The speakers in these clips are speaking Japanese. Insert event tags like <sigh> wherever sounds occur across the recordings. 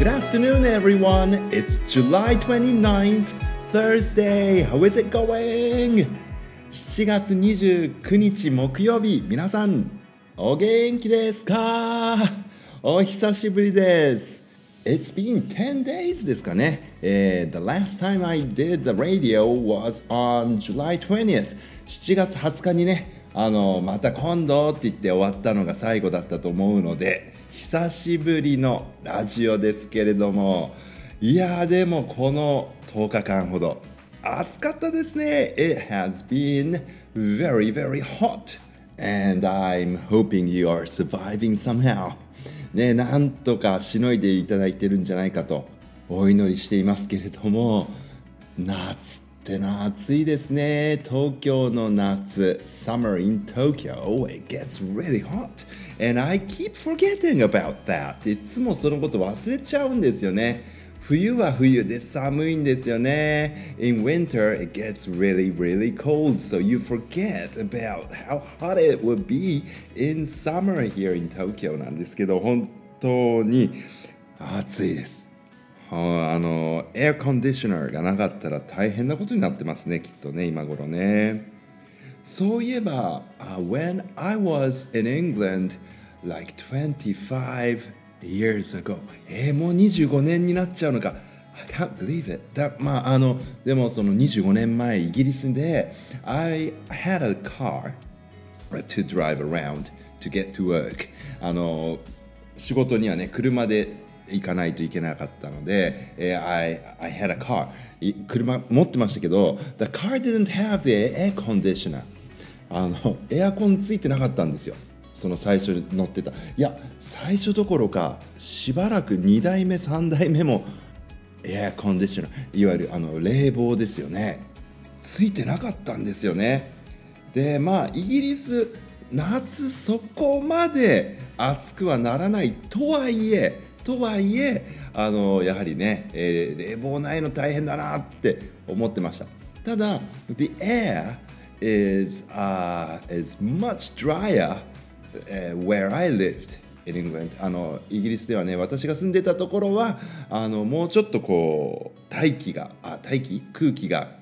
Good afternoon, everyone. It's July 29th, Thursday. How is it going? 7月29日木曜日、皆さん、お元気ですかお久しぶりです。It's been 10 days ですかね。えー、the last time I did the radio was on July 20th. 7月20日にね、あの、また今度って言って終わったのが最後だったと思うので、久しぶりのラジオですけれども、いやでもこの10日間ほど暑かったですね。It has been very, very hot. And I'm hoping you are surviving somehow. ね、なんとかしのいでいただいてるんじゃないかとお祈りしていますけれども夏っての暑いですね東京の夏 Summer in Tokyo it gets really hot and I keep forgetting about that いつもそのこと忘れちゃうんですよね冬は冬で寒いんですよね。In winter, it gets really, really cold, so you forget about how hot it would be in summer here in Tokyo なんですけど、本当に暑いです。あの、エアコンディショナーがなかったら大変なことになってますね、きっとね、今頃ね。そういえば、uh, when I was in England like 25 years ago. えー、もう25年になっちゃうのか。I can't believe it. だまああのでもその25年前イギリスで I had a car to drive around to get to work. あの仕事にはね車で行かないといけなかったので、えー、I, I had a car. 車持ってましたけど The car didn't have the air conditioner. あのエアコンついてなかったんですよ。その最初に乗ってた。いや最初どころかしばらく2代目3代目もエアコンディショナーいわゆるあの冷房ですよね。ついてなかったんですよね。でまあイギリス夏そこまで暑くはならないとはいえとはいえあのやはりね、えー、冷房ないの大変だなって思ってました。ただ The air is,、uh, is much drier uh, where I lived in England. あのイギリスではね私が住んでたところはあのもうちょっとこう大気があ大気？空気が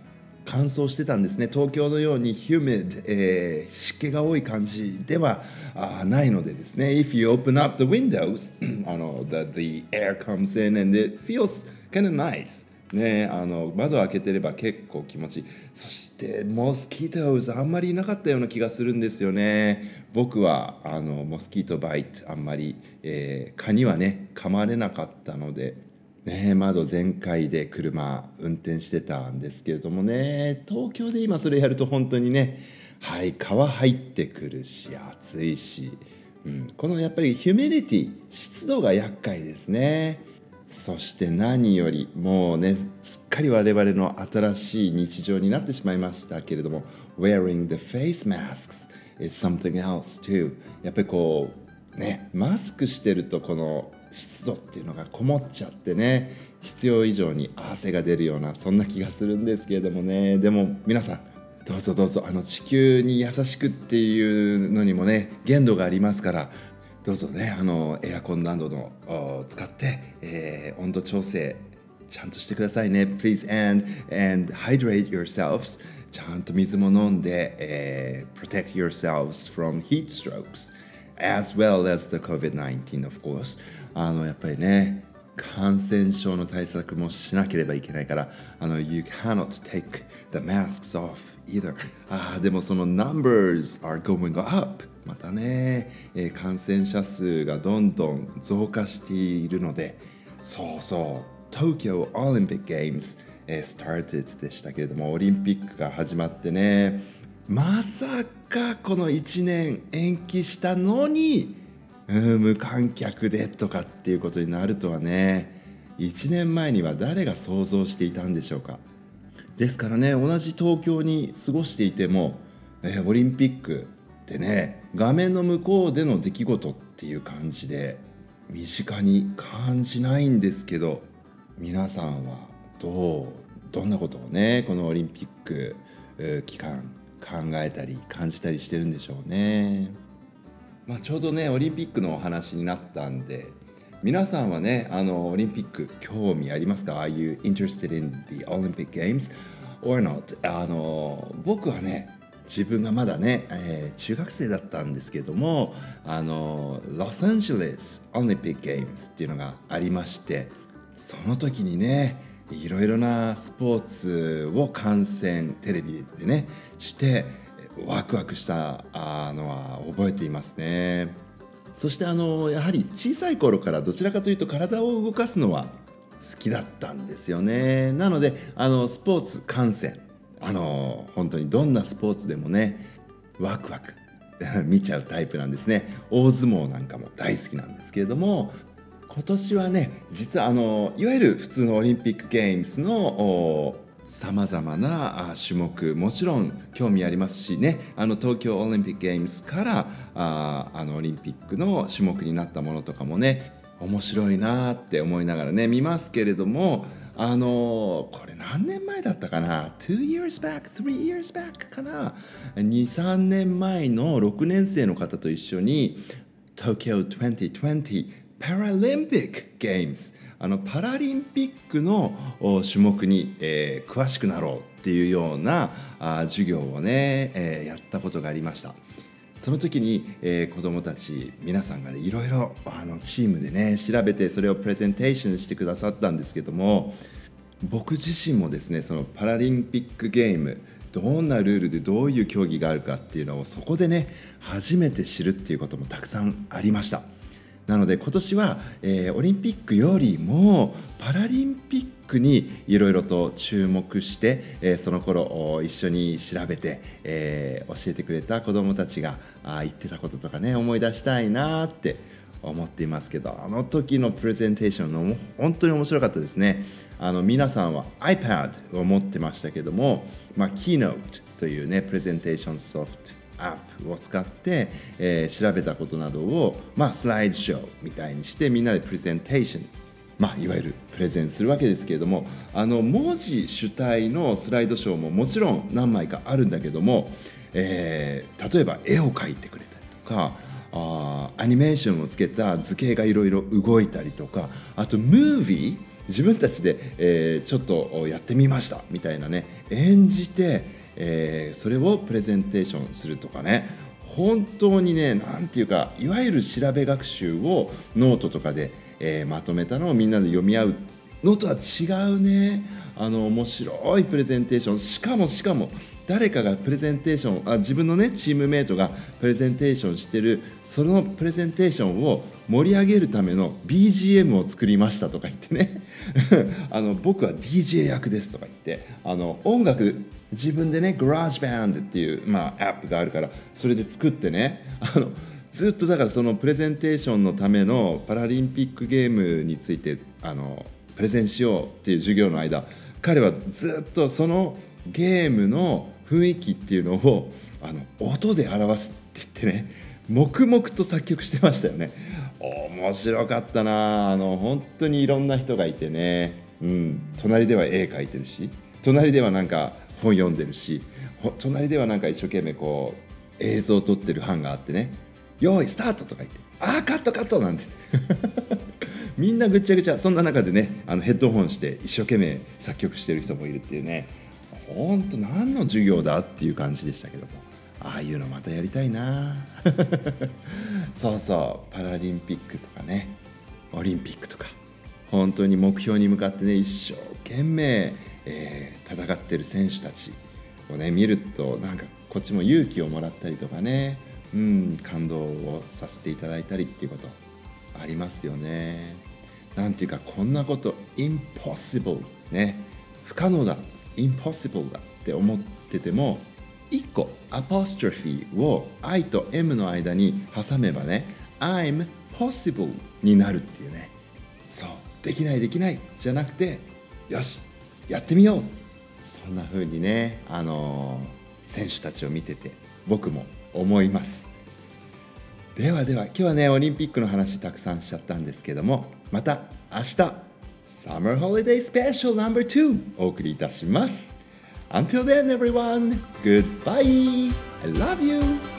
乾燥してたんですね。東京のように humid、えー、湿気が多い感じではあないのでですね。If you open up the windows <clears throat> あの the, the air comes in and it feels kind of nice. ねあの窓開けてれば結構気持ちいい。そしてモスキートウズあんまりいなかったような気がするんですよね。僕はあのモスキートバイトあんまり、えー、蚊にはね噛まれなかったので。ね、窓全開で車運転してたんですけれどもね東京で今それやると本当にねはい川入ってくるし暑いし、うん、このやっぱりヒュミディティ湿度が厄介ですね。そして何よりもうねすっかり我々の新しい日常になってしまいましたけれども Wearing the face masks is something else too やっぱりこうねマスクしてるとこの湿度っていうのがこもっちゃってね必要以上に汗が出るようなそんな気がするんですけれどもね。でも皆さんどうぞどうぞあの地球に優しくっていうのにもね限度がありますからどうぞねあのエアコンなどの使って、えー、温度調整ちゃんとしてくださいね。Please and, and hydrate yourselves ちゃんと水も飲んで、えー、protect yourselves from heat strokes as well as the COVID-19 of course. あのやっぱりね感染症の対策もしなければいけないからあの You cannot take the masks off either. ああでもその numbers are going up. またね、えー、感染者数がどんどん増加しているのでそうそう東京オリンピックゲームズ、えー、started でしたけれどもオリンピックが始まってねまさかこの1年延期したのに、うん、無観客でとかっていうことになるとはね。1年前には誰が想像していたんでしょうか。ですからね同じ東京に過ごしていても、えー、オリンピックってね画面の向こうでの出来事っていう感じで身近に感じないんですけど皆さんはどうどんなことをねこのオリンピック期間考えたり感じたりしてるんでしょうね。まあ、ちょうどねオリンピックのお話になったんで皆さんはねあのオリンピック興味ありますか？Are you interested in the Olympic Games or not? あの僕はね自分がまだね、えー、中学生だったんですけどもあのロサンゼルスオリンピックゲームズっていうのがありましてその時にねいろいろなスポーツを観戦テレビでねしてワクワクしたのは覚えていますね。そしてあのやはり小さい頃からどちらかというと体を動かすのは好きだったんですよね。なのであのスポーツ観戦あの本当にどんなスポーツでもねワクワク <laughs> 見ちゃうタイプなんですね。大相撲なんかも大好きなんですけれども今年はね実はあのいわゆる普通のオリンピックゲームズのさまざまな種目もちろん興味ありますしねあの東京オリンピックゲームズからああのオリンピックの種目になったものとかもね面白いなって思いながらね見ますけれどもあのこれ何年前だったかな ?2 years back, 3 years back? かな ?2、3年前の6年生の方と一緒に Tokyo 2020パラリンピックゲームズあのパラリンピックの種目に、えー、詳しくなろうっていうようなあ授業をね、えー、やったことがありました。その時に、えー、子どもたち皆さんがねいろいろあのチームでね調べてそれをプレゼンテーションしてくださったんですけども僕自身もですねそのパラリンピックゲームどんなルールでどういう競技があるかっていうのをそこでね初めて知るっていうこともたくさんありましたなので今年は、えー、オリンピックよりもパラリンピックにいろいろと注目して、えー、その頃一緒に調べて、えー、教えてくれた子どもたちがあ言ってたこととかね思い出したいなって思っていますけどあの時のプレゼンテーションの本当に面白かったですね。あの皆さんは iPad を持ってましたけども、まあ、Keynote というねプレゼンテーションソフト。アップを使って、えー、調べたことなどを、まあ、スライドショーみたいにしてみんなでプレゼンテーションまあ、いわゆるプレゼンするわけですけれどもあの文字主体のスライドショーももちろん何枚かあるんだけども、えー、例えば絵を描いてくれたりとかあアニメーションをつけた図形がいろいろ動いたりとかあとムービー自分たちで、えー、ちょっとやってみましたみたいなね演じて、えー、それをプレゼンテーションするとかね本当にね何て言うかいわゆる調べ学習をノートとかでえー、まとめたのをみんなで読み合うのとは違うねあの面白いプレゼンテーション。しかもしかも誰かがプレゼンテーションあ自分のねチームメイトがプレゼンテーションしてるそのプレゼンテーションを盛り上げるための BGM を作りましたとか言ってね。<laughs> あの僕は DJ 役ですとか言ってあの音楽自分でね GarageBand っていう、まあ、アップがあるからそれで作ってねあのずっとだからそのプレゼンテーションのためのパラリンピックゲームについてあのプレゼンしようっていう授業の間彼はずっとそのゲームの雰囲気っていうのをあの音で表すって言ってね黙々と作曲してましたよね。面白かったな。あの本当にいろんな人がいてね、うん、隣では絵描いてるし隣ではなんか本読んでるし隣ではなんか一生懸命こう映像を撮ってる班があってね。用意スタートとか言ってああカットカットなんて <laughs> みんなぐちゃぐちゃそんな中でねあのヘッドホンして一生懸命作曲してる人もいるっていうね。ほんと何の授業だっていう感じでしたけども。ああいうのまたやりたいな。<laughs> そうそう。パラリンピックとかね。オリンピックとか。本当に目標に向かってね一生懸命、えー、戦ってる選手たちをね見るとなんかこっちも勇気をもらったりとかね。うん感動をさせていただいたりっていうことありますよね。なんていうかこんなこと impossible ね。不可能だ。Impossible だって思ってても1個アポストロフィーを I と M の間に挟めばね I'm possible になるっていうね。そう。できないできないじゃなくてよしやってみよう。そんな風にねあのー、選手たちを見てて僕も思います。ではでは今日はねオリンピックの話たくさんしちゃったんですけどもまた明日 Summer Holiday Special No.2 お送りいたします Until then everyone, goodbye! I love you!